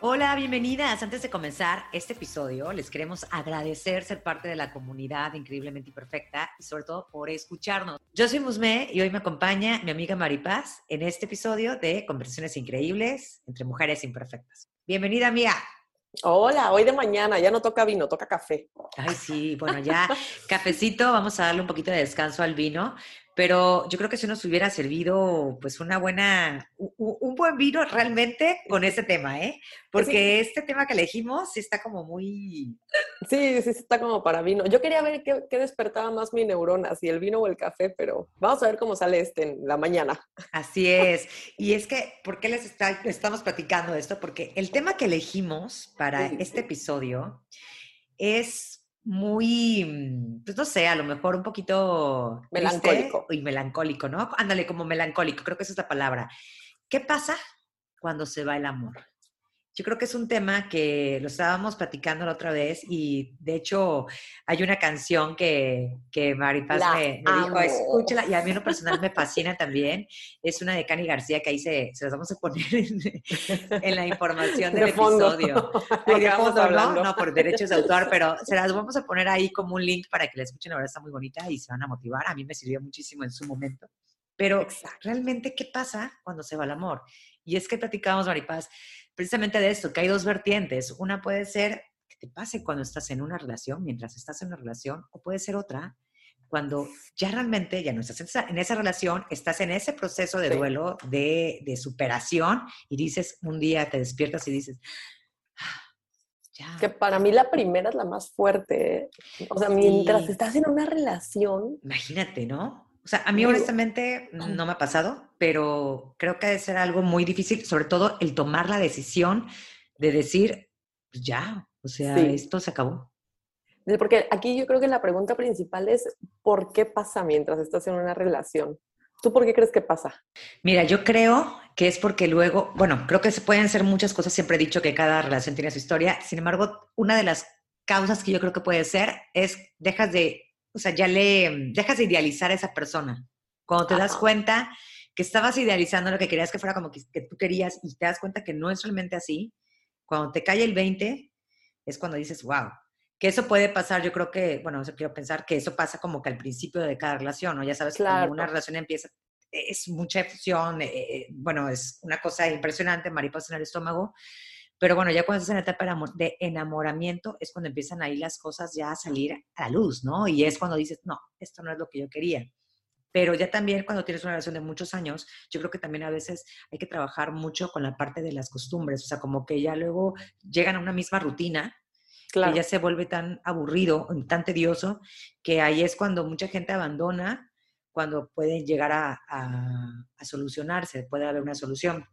Hola, bienvenidas. Antes de comenzar este episodio, les queremos agradecer ser parte de la comunidad increíblemente imperfecta y sobre todo por escucharnos. Yo soy Musme y hoy me acompaña mi amiga Maripaz en este episodio de Conversaciones Increíbles entre Mujeres Imperfectas. Bienvenida, amiga. Hola, hoy de mañana, ya no toca vino, toca café. Ay, sí, bueno, ya cafecito, vamos a darle un poquito de descanso al vino, pero yo creo que si nos hubiera servido pues una buena, un, buen vino realmente con este tema, ¿eh? Porque este tema que elegimos sí está como muy... Sí, sí, está como para vino. Yo quería ver qué, despertaba más mi neurona, si el vino o el café, pero vamos a ver cómo sale este en la mañana. Así es. Y es que, ¿por qué les estamos platicando esto? Porque el tema que elegimos para este episodio es muy, mm, pues no sé, a lo mejor un poquito melancólico. Y melancólico, ¿no? Ándale, como melancólico, creo que esa es la palabra. ¿Qué pasa cuando se va el amor? Yo creo que es un tema que lo estábamos platicando la otra vez y de hecho hay una canción que, que Maripaz me, dijo, escúchala, y a mí en lo personal me fascina también. Es una de Cani García que ahí se, se las vamos a poner en, la información del episodio. de fondo, ¿no? no, por derechos de autor, pero se las vamos a poner ahí como un link para que la escuchen, la verdad está muy bonita y se van a motivar. A mí me sirvió muchísimo en su momento. Pero realmente, ¿qué pasa cuando se va el amor? Y es que platicábamos, Maripaz, precisamente de esto, que hay dos vertientes. Una puede ser que te pase cuando estás en una relación, mientras estás en una relación, o puede ser otra cuando ya realmente ya no estás en esa, relación, estás en ese proceso de duelo, de, superación, y dices, un día te despiertas y dices, ah, ya. Que para mí la primera es la más fuerte. ¿eh? O sea, mientras estás en una relación. Imagínate, ¿no? O sea, a mí honestamente no me ha pasado, pero creo que debe ser algo muy difícil, sobre todo el tomar la decisión de decir, pues ya, o sea, esto se acabó. Porque aquí yo creo que la pregunta principal es, ¿por qué pasa mientras estás en una relación? ¿Tú por qué crees que pasa? Mira, yo creo que es porque luego, bueno, creo que se pueden ser muchas cosas, siempre he dicho que cada relación tiene su historia, sin embargo, una de las causas que yo creo que puede ser es dejas de o sea, ya le dejas de idealizar a esa persona. Cuando te das cuenta que estabas idealizando lo que querías que fuera como que, tú querías y te das cuenta que no es realmente así, cuando te cae el 20, es cuando dices, wow, que eso puede pasar, yo creo que, bueno, yo quiero pensar que eso pasa como que al principio de cada relación, ¿no? Ya sabes, claro. cuando una relación empieza, es mucha efusión, eh, eh, bueno, es una cosa impresionante, mariposa en el estómago, pero bueno, ya cuando estás en la etapa de enamoramiento es cuando empiezan ahí las cosas ya a salir a la luz, ¿no? Y es cuando dices, no, esto no es lo que yo quería. Pero ya también cuando tienes una relación de muchos años, yo creo que también a veces hay que trabajar mucho con la parte de las costumbres, o sea, como que ya luego llegan a una misma rutina, que ya se vuelve tan aburrido, tan tedioso, que ahí es cuando mucha gente abandona, cuando pueden llegar a, a solucionarse, puede haber una solución.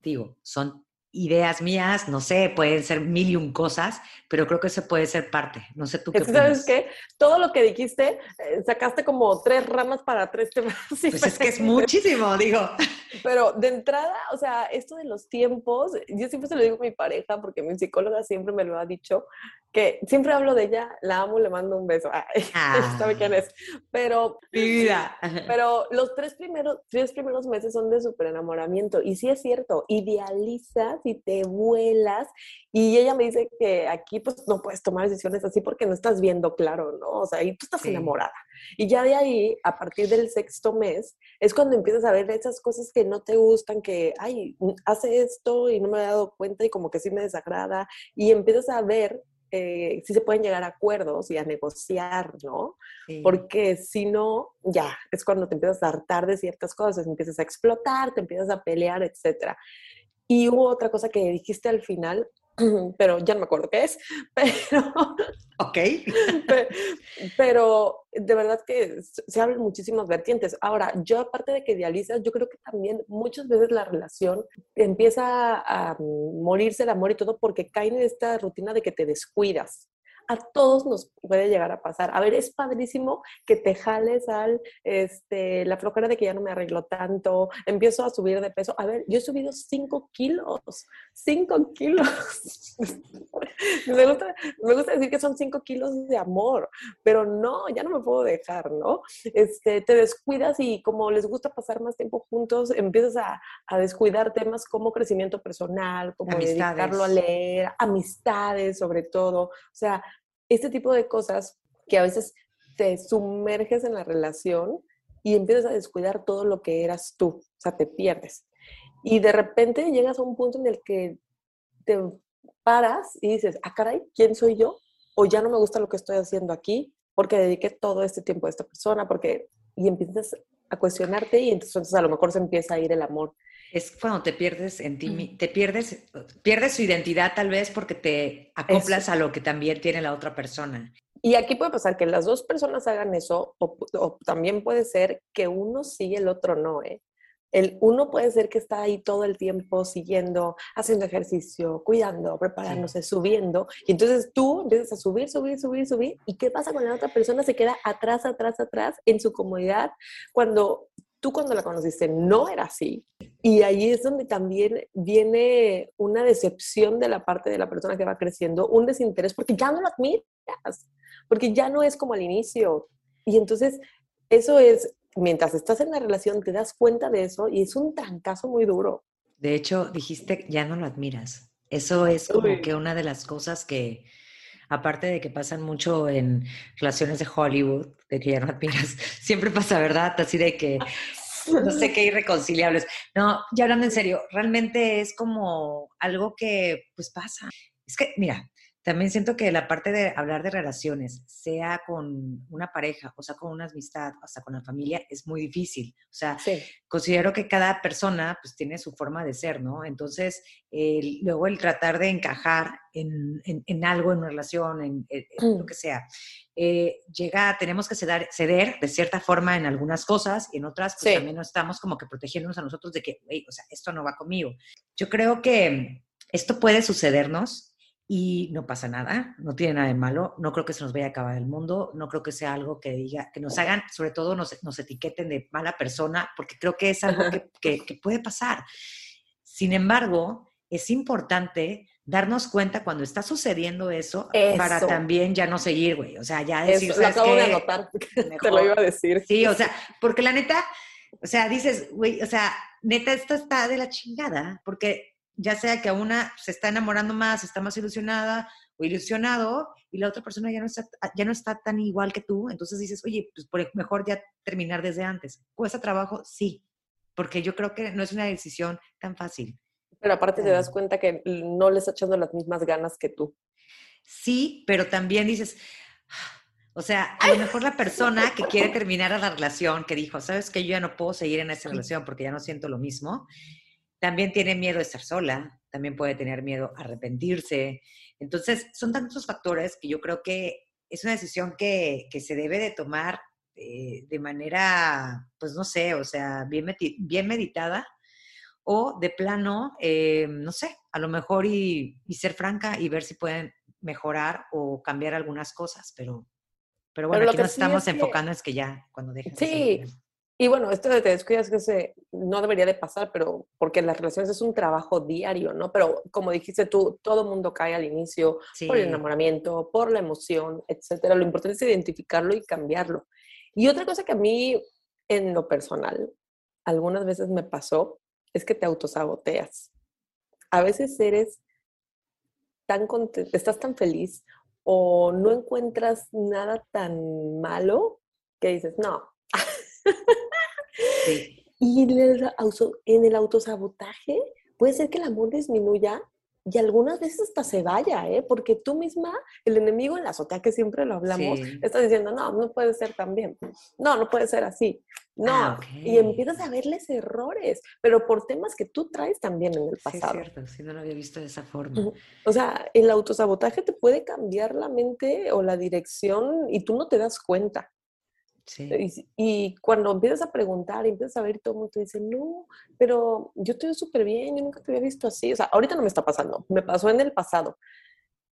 Digo, son ideas mías, no sé, pueden ser mil y un cosas, pero creo que eso puede ser parte. No sé tú qué ¿Sabes qué? Todo lo que dijiste, eh, sacaste como tres ramas para tres temas. Pues es que es muchísimo, digo. Pero de entrada, o sea, esto de los tiempos, yo siempre se lo digo a mi pareja, porque mi psicóloga siempre me lo ha dicho, que siempre hablo de ella, la amo, le mando un beso. Ah, sabe quién es. Pero, vida. pero los tres primeros, tres primeros meses son de súper enamoramiento. Y sí es cierto, idealizas y te vuelas. Y ella me dice que aquí pues no puedes tomar decisiones así porque no estás viendo claro, ¿no? O sea, y tú estás enamorada. Y ya de ahí, a partir del sexto mes, es cuando empiezas a ver esas cosas que no te gustan, que, ay, hace esto y no me he dado cuenta y como que sí me desagrada. Y empiezas a ver eh, si se pueden llegar a acuerdos y a negociar, ¿no? Porque si no, ya, es cuando te empiezas a hartar de ciertas cosas, empiezas a explotar, te empiezas a pelear, etc. Y hubo otra cosa que dijiste al final, pero ya no me acuerdo qué es, pero... Ok. pero, de verdad que se abren muchísimas vertientes. Ahora, yo aparte de que idealizas, yo creo que también muchas veces la relación empieza a morirse el amor y todo porque cae en esta rutina de que te descuidas a todos nos puede llegar a pasar. A ver, es padrísimo que te jales al, este, la flojera de que ya no me arreglo tanto, empiezo a subir de peso. A ver, yo he subido 5 kilos, 5 kilos. me, gusta, me gusta decir que son 5 kilos de amor, pero no, ya no me puedo dejar, ¿no? Este, te descuidas y como les gusta pasar más tiempo juntos, empiezas a, a descuidar temas como crecimiento personal, como dedicarlo a leer, amistades sobre todo. O sea, este tipo de cosas que a veces te sumerges en la relación y empiezas a descuidar todo lo que eras tú, o sea, te pierdes. Y de repente llegas a un punto en el que te paras y dices, ah, caray, ¿quién soy yo? O ya no me gusta lo que estoy haciendo aquí porque dediqué todo este tiempo a esta persona, porque... Y empiezas a cuestionarte y entonces a lo mejor se empieza a ir el amor es cuando te pierdes en ti, te pierdes, pierdes su identidad tal vez porque te acoplas a lo que también tiene la otra persona. Y aquí puede pasar que las dos personas hagan eso, o, también puede ser que uno sí y el otro no, ¿eh? El uno puede ser que está ahí todo el tiempo siguiendo, haciendo ejercicio, cuidando, preparándose, subiendo. Y entonces tú empiezas a subir, subir, subir, subir. ¿Y qué pasa cuando la otra persona se queda atrás, atrás, atrás en su comodidad cuando tú cuando la conociste no era así. Y ahí es donde también viene una decepción de la parte de la persona que va creciendo, un desinterés, porque ya no lo admiras, porque ya no es como al inicio. Y entonces, eso es, mientras estás en la relación, te das cuenta de eso y es un trancazo muy duro. De hecho, dijiste, ya no lo admiras. Eso es como que una de las cosas que, aparte de que pasan mucho en relaciones de Hollywood, de que ya no admiras, siempre pasa, ¿verdad? Así de que no sé qué irreconciliables. No, ya hablando en serio, realmente es como algo que pues pasa. Es que, mira, también siento que la parte de hablar de relaciones, sea con una pareja, o sea, con una amistad, hasta con la familia, es muy difícil. O sea, considero que cada persona pues tiene su forma de ser, ¿no? Entonces, luego el tratar de encajar en, en, algo, en una relación, en, lo mm. que sea, eh, llega, tenemos que ceder, ceder, de cierta forma en algunas cosas y en otras pues también no estamos como que protegiéndonos a nosotros de que, o sea, esto no va conmigo. Yo creo que esto puede sucedernos y no pasa nada, no tiene nada de malo, no creo que se nos vaya a acabar el mundo, no creo que sea algo que diga, que nos hagan, sobre todo nos, nos etiqueten de mala persona, porque creo que es algo que, que, puede pasar. Sin embargo, es importante darnos cuenta cuando está sucediendo eso, para también ya no seguir, güey. O sea, ya decir, eso, lo acabo de anotar, te lo iba a decir. Sí, o sea, porque la neta, o sea, dices, güey, o sea, neta, esto está de la chingada, porque ya sea que a una se está enamorando más, está más ilusionada o ilusionado, y la otra persona ya no está, ya no está tan igual que tú, entonces dices, oye, pues por mejor ya terminar desde antes. ¿Cuesta trabajo? Sí, porque yo creo que no es una decisión tan fácil. Pero aparte te das cuenta que no le está echando las mismas ganas que tú. Sí, pero también dices, o sea, a lo mejor la persona que quiere terminar la relación, que dijo, sabes que yo ya no puedo seguir en esa relación porque ya no siento lo mismo, también tiene miedo de estar sola, también puede tener miedo a arrepentirse. Entonces, son tantos factores que yo creo que es una decisión que, se debe de tomar eh, de manera, pues no sé, o sea, bien, bien meditada o de plano, eh, no sé, a lo mejor y, ser franca y ver si pueden mejorar o cambiar algunas cosas, pero, pero bueno, aquí nos estamos enfocando es que ya cuando dejen. Sí, y bueno, esto de te descuidas que se, no debería de pasar, pero porque las relaciones es un trabajo diario, ¿no? Pero como dijiste tú, todo mundo cae al inicio por el enamoramiento, por la emoción, etcétera. Lo importante es identificarlo y cambiarlo. Y otra cosa que a mí, en lo personal, algunas veces me pasó, es que te autosaboteas. A veces eres tan contento, estás tan feliz o no encuentras nada tan malo que dices, no. Y en el, autosabotaje puede ser que el amor disminuya y algunas veces hasta se vaya, ¿eh? Porque tú misma, el enemigo en la azotea, que siempre lo hablamos, está diciendo, no, no puede ser tan bien. No, no puede ser así. No, ah, y empiezas a verles errores, pero por temas que tú traes también en el pasado. Sí, es cierto, si no lo había visto de esa forma. O sea, el autosabotaje te puede cambiar la mente o la dirección y tú no te das cuenta. Y, cuando empiezas a preguntar y empiezas a ver, todo el mundo te dice, no, pero yo estoy súper bien, yo nunca te había visto así. O sea, ahorita no me está pasando, me pasó en el pasado.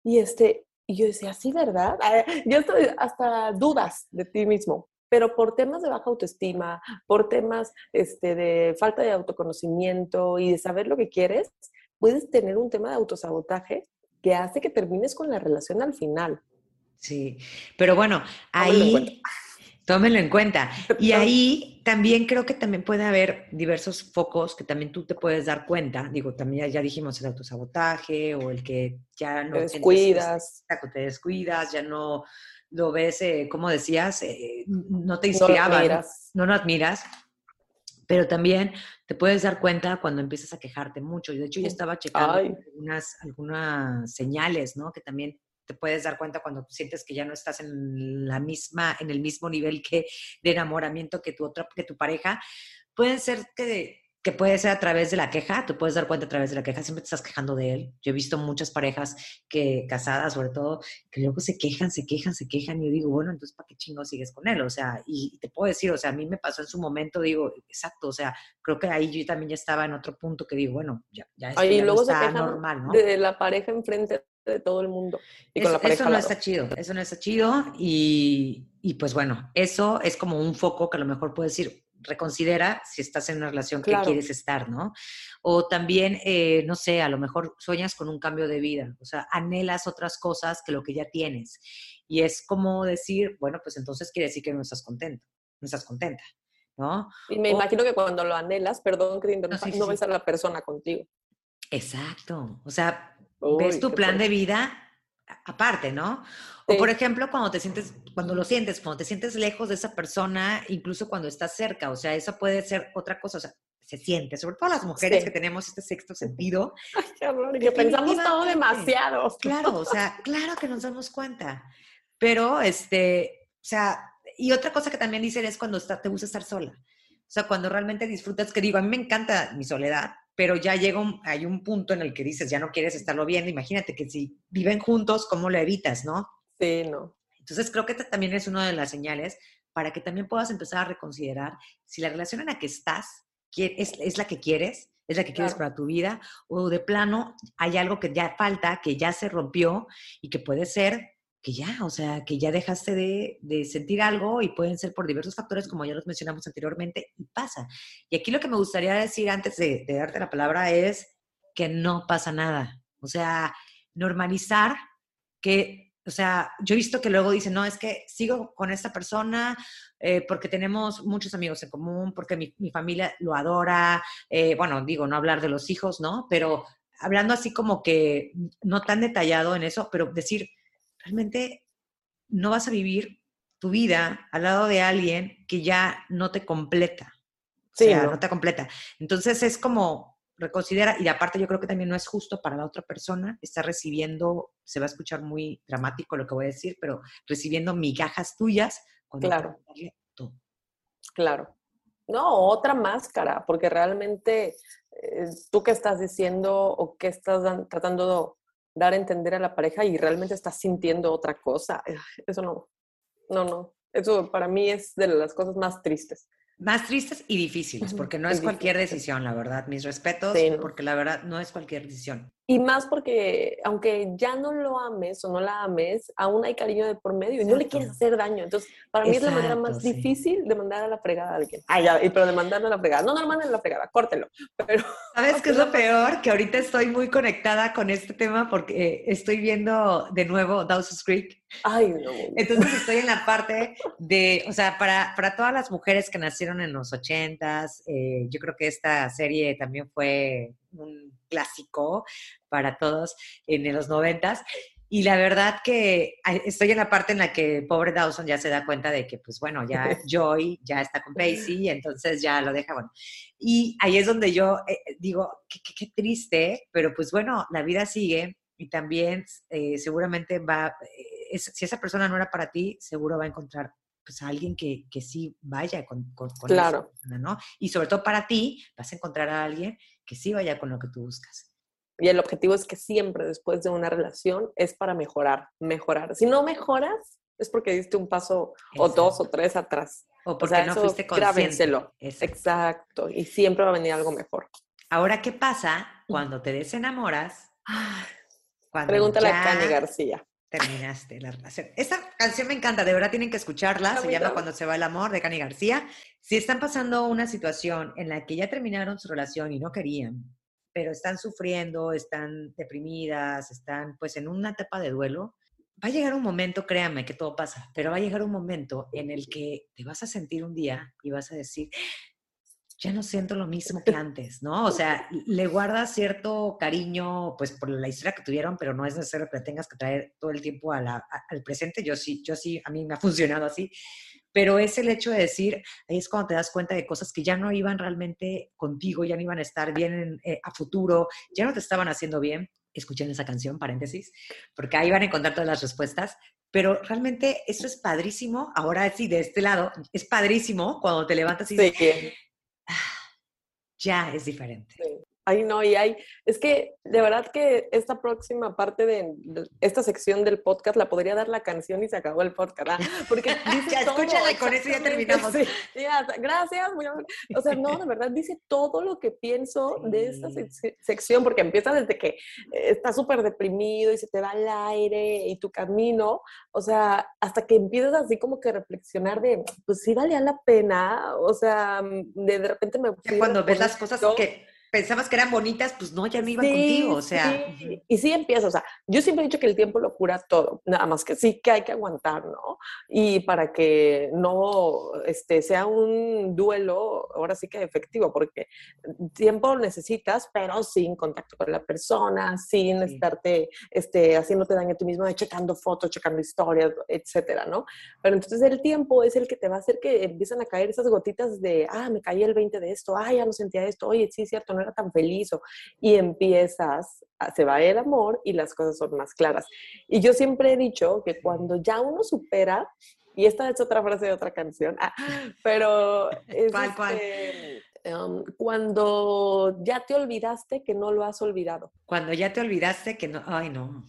Y, este, y yo decía, sí, ¿verdad? Yo estoy hasta dudas de ti mismo, pero por temas de baja autoestima, por temas este, de falta de autoconocimiento y de saber lo que quieres, puedes tener un tema de autosabotaje que hace que termines con la relación al final. Sí, pero bueno, ahí Tómenlo en cuenta. Y ahí también creo que también puede haber diversos focos que también tú te puedes dar cuenta. Digo, también ya dijimos el autosabotaje o el que ya no te descuidas. te descuidas, ya no lo ves, eh, como decías, eh, no te inspiraba, no lo, admiras. Pero también te puedes dar cuenta cuando empiezas a quejarte mucho. Y de hecho, yo estaba checando algunas, algunas señales, ¿no? Que también te puedes dar cuenta cuando sientes que ya no estás en la misma, en el mismo nivel que de enamoramiento que tu otra, que tu pareja. Pueden ser que, que puede ser a través de la queja, te puedes dar cuenta a través de la queja, siempre te estás quejando de él. Yo he visto muchas parejas que casadas, sobre todo, que luego se quejan, se quejan, se quejan, y yo digo, bueno, entonces, ¿para qué chingo sigues con él? O sea, y, te puedo decir, o sea, a mí me pasó en su momento, digo, exacto, o sea, creo que ahí yo también ya estaba en otro punto que digo, bueno, ya, ya, luego está normal, ¿no? De la pareja enfrente de todo el mundo. eso no está chido, eso no está chido y, y, pues bueno, eso es como un foco que a lo mejor puedes decir, reconsidera si estás en una relación que quieres estar, ¿no? O también, eh, no sé, a lo mejor sueñas con un cambio de vida, o sea, anhelas otras cosas que lo que ya tienes. Y es como decir, bueno, pues entonces quiere decir que no estás contento, no estás contenta, ¿no? Y me imagino que cuando lo anhelas, perdón que no, no ves a la persona contigo. Exacto, o sea, ves tu plan de vida aparte, ¿no? O por ejemplo, cuando te sientes, cuando lo sientes, cuando te sientes lejos de esa persona, incluso cuando estás cerca, o sea, eso puede ser otra cosa, o sea, se siente, sobre todo las mujeres que tenemos este sexto sentido. Ay, qué que pensamos todo demasiado. Claro, o sea, claro que nos damos cuenta. Pero, este, o sea, y otra cosa que también dicen es cuando está, te gusta estar sola. O sea, cuando realmente disfrutas, que digo, a mí me encanta mi soledad, pero ya llega un, hay un punto en el que dices, ya no quieres estarlo viendo, imagínate que si viven juntos, ¿cómo lo evitas, no? Sí, no. Entonces creo que esta también es una de las señales para que también puedas empezar a reconsiderar si la relación en la que estás es, es la que quieres, es la que quieres para tu vida, o de plano hay algo que ya falta, que ya se rompió y que puede ser que ya, o sea, que ya dejaste de, sentir algo y pueden ser por diversos factores, como ya los mencionamos anteriormente, y pasa. Y aquí lo que me gustaría decir antes de, darte la palabra es que no pasa nada. O sea, normalizar que, o sea, yo he visto que luego dicen, no, es que sigo con esta persona eh, porque tenemos muchos amigos en común, porque mi, familia lo adora, eh, bueno, digo, no hablar de los hijos, ¿no? Pero hablando así como que no tan detallado en eso, pero decir, realmente no vas a vivir tu vida al lado de alguien que ya no te completa. Sí, o sea, ¿no? te completa. Entonces es como reconsidera, y aparte yo creo que también no es justo para la otra persona, está recibiendo, se va a escuchar muy dramático lo que voy a decir, pero recibiendo migajas tuyas cuando claro. Claro. No, otra máscara, porque realmente eh, tú qué estás diciendo o qué estás tratando dar a entender a la pareja y realmente estás sintiendo otra cosa. Eso no, no, no. Eso para mí es de las cosas más tristes. Más tristes y difíciles, porque no es, cualquier decisión, la verdad. Mis respetos, porque la verdad no es cualquier decisión. Y más porque, aunque ya no lo ames o no la ames, aún hay cariño de por medio y no le quieres hacer daño. Entonces, para mí es la manera más difícil de mandar a la fregada a alguien. Ah, ya, pero de mandarlo a la fregada. No, no manden a la fregada, córtelo. Pero, ¿Sabes qué es lo peor? Que ahorita estoy muy conectada con este tema porque estoy viendo de nuevo Dawson's Creek. Ay, no. Entonces estoy en la parte de, o sea, para, para todas las mujeres que nacieron en los ochentas, eh, yo creo que esta serie también fue un clásico para todos en los noventas. Y la verdad que estoy en la parte en la que pobre Dawson ya se da cuenta de que, pues bueno, ya Joy ya está con Pacey y entonces ya lo deja, bueno. Y ahí es donde yo eh, digo, qué, triste, pero pues bueno, la vida sigue y también eh, seguramente va, eh, si esa persona no era para ti, seguro va a encontrar pues a alguien que, que sí vaya con, con, claro. ¿no? Y sobre todo para ti, vas a encontrar a alguien que sí vaya con lo que tú buscas. Y el objetivo es que siempre después de una relación es para mejorar, mejorar. Si no mejoras, es porque diste un paso o dos o tres atrás. O porque no fuiste consciente. Exacto. Y siempre va a venir algo mejor. Ahora, ¿qué pasa cuando te desenamoras? Pregúntale a Cani García. Terminaste la relación. Esta canción me encanta, de verdad tienen que escucharla. se llama Cuando se va el amor de Cani García. Si están pasando una situación en la que ya terminaron su relación y no querían, pero están sufriendo, están deprimidas, están pues en una etapa de duelo, va a llegar un momento, créanme que todo pasa, pero va a llegar un momento en el que te vas a sentir un día y vas a decir, ya no siento lo mismo que antes, ¿no? O sea, le guardas cierto cariño, pues por la historia que tuvieron, pero no es necesario que tengas que traer todo el tiempo al presente. Yo sí, yo sí, a mí me ha funcionado así pero es el hecho de decir, ahí es cuando te das cuenta de cosas que ya no iban realmente contigo, ya no iban a estar bien eh, a futuro, ya no te estaban haciendo bien. Escuchen esa canción, paréntesis, porque ahí van a encontrar todas las respuestas. Pero realmente eso es padrísimo. Ahora sí, de este lado, es padrísimo cuando te levantas y dices, ah, ya es diferente. Ay, no, y hay, es que de verdad que esta próxima parte de, esta sección del podcast la podría dar la canción y se acabó el podcast, ¿ah? Porque dice ya, escúchala y con eso ya terminamos. gracias. o sea, no, de verdad dice todo lo que pienso de esta sección, porque empieza desde que estás súper deprimido y se te va el aire y tu camino, o sea, hasta que empiezas así como que reflexionar de, pues sí valía la pena, o sea, de, de repente me... Cuando ves las cosas que pensabas que eran bonitas, pues no, ya no iban contigo, o sea. Y sí empieza, o sea, yo siempre he dicho que el tiempo lo cura todo, nada más que sí que hay que aguantar, ¿no? Y para que no este, sea un duelo, ahora sí que efectivo, porque tiempo necesitas, pero sin contacto con la persona, sin estarte este, haciéndote daño a ti mismo, checando fotos, checando historias, etcétera, ¿no? Pero entonces el tiempo es el que te va a hacer que empiezan a caer esas gotitas de, ah, me caí el 20 de esto, ah, ya no sentía esto, oye, sí, cierto, no era tan feliz y empiezas, se va el amor y las cosas son más claras. Y yo siempre he dicho que cuando ya uno supera, y esta es otra frase de otra canción, ah, pero es este, em, cuando ya te olvidaste que no lo has olvidado. Cuando ya te olvidaste que no, ay no.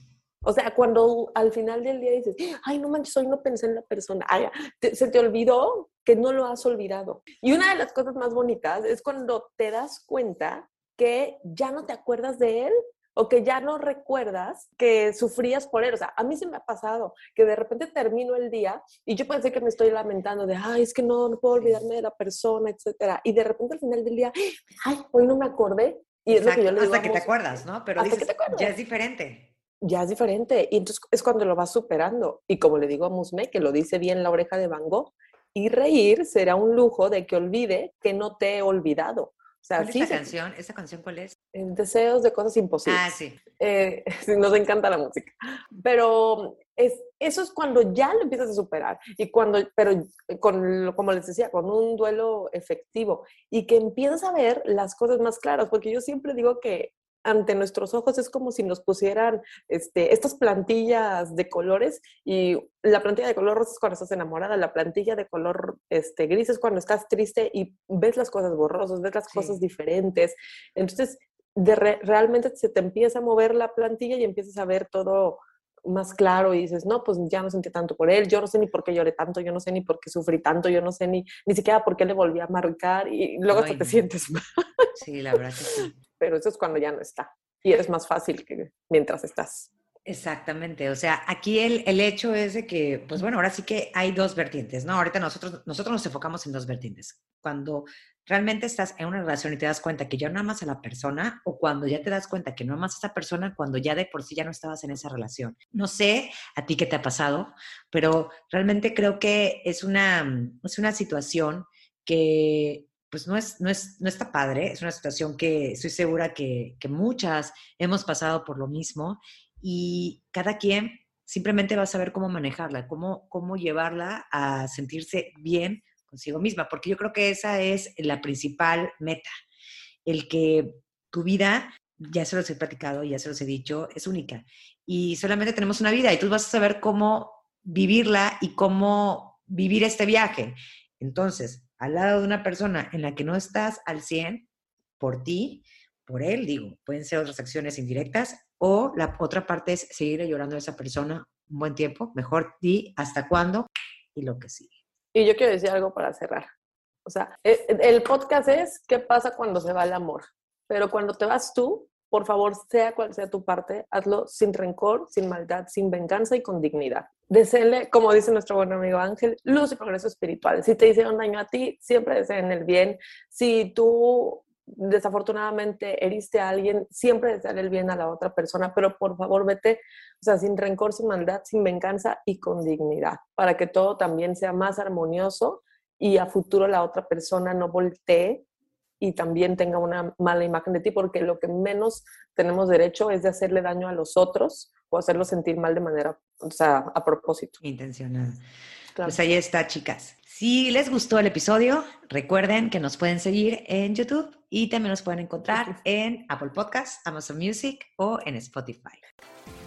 O sea, cuando al final del día dices, ay, no manches, hoy no pensé en la persona, ay, se te olvidó que no lo has olvidado. Y una de las cosas más bonitas es cuando te das cuenta que ya no te acuerdas de él o que ya no recuerdas que sufrías por él. O sea, a mí se me ha pasado que de repente termino el día y yo pensé que me estoy lamentando de, ay, es que no, no puedo olvidarme de la persona, etcétera. Y de repente al final del día, ay, hoy no me acordé. Y es lo que yo le digo, Hasta que te acuerdas, ¿no? Pero dices, ya es diferente. Ya es diferente. Y entonces es cuando lo vas superando. Y como le digo a Musme, que lo dice bien la oreja de Van Gogh, y reír será un lujo de que olvide que no te he olvidado. ¿Cuál es esa canción? ¿Esa canción cuál es? Deseos de cosas imposibles. Ah, sí. Eh, nos encanta la música. Pero es, eso es cuando ya lo empiezas a superar. Y cuando, pero con, como les decía, con un duelo efectivo. Y que empiezas a ver las cosas más claras. Porque yo siempre digo que ante nuestros ojos es como si nos pusieran este, estas plantillas de colores y la plantilla de color rosa es cuando estás enamorada, la plantilla de color este, gris es cuando estás triste y ves las cosas borrosas, ves las cosas diferentes. Entonces, de realmente se te empieza a mover la plantilla y empiezas a ver todo más claro y dices, no, pues ya no sentí tanto por él, yo no sé ni por qué lloré tanto, yo no sé ni por qué sufrí tanto, yo no sé ni, ni siquiera por qué le volví a marcar y luego te sientes mal. Sí, la verdad que sí pero eso es cuando ya no está. Y es más fácil que mientras estás. Exactamente, o sea, aquí el, el, hecho es de que, pues bueno, ahora sí que hay dos vertientes, ¿no? Ahorita nosotros, nosotros nos enfocamos en dos vertientes. Cuando realmente estás en una relación y te das cuenta que ya no amas a la persona o cuando ya te das cuenta que no amas a esa persona cuando ya de por sí ya no estabas en esa relación. No sé a ti qué te ha pasado, pero realmente creo que es una, es una situación que pues no, es, no, es, no está padre, es una situación que estoy segura que, que muchas hemos pasado por lo mismo y cada quien simplemente va a saber cómo manejarla, cómo, cómo llevarla a sentirse bien consigo misma, porque yo creo que esa es la principal meta, el que tu vida, ya se los he platicado, ya se los he dicho, es única y solamente tenemos una vida y tú vas a saber cómo vivirla y cómo vivir este viaje. Entonces, al lado de una persona en la que no estás al 100 por ti, por él, digo, pueden ser otras acciones indirectas o la otra parte es seguir llorando a esa persona un buen tiempo, mejor di hasta cuándo y lo que sigue. Y yo quiero decir algo para cerrar. O sea, e, el podcast es qué pasa cuando se va el amor, pero cuando te vas tú, por favor, sea cual sea tu parte, hazlo sin rencor, sin maldad, sin venganza y con dignidad. Deseenle, como dice nuestro buen amigo Ángel, luz y progreso espiritual. Si te hicieron daño a ti, siempre deseen el bien. Si tú desafortunadamente heriste a alguien, siempre desear el bien a la otra persona, pero por favor vete, o sea, sin rencor, sin maldad, sin venganza y con dignidad, para que todo también sea más armonioso y a futuro la otra persona no voltee y también tenga una mala imagen de ti, porque lo que menos tenemos derecho es de hacerle daño a los otros o hacerlos sentir mal de manera, o sea, a propósito. Intencional. Pues ahí está, chicas. Si les gustó el episodio, recuerden que nos pueden seguir en YouTube y también nos pueden encontrar en Apple Podcasts, Amazon Music o en Spotify.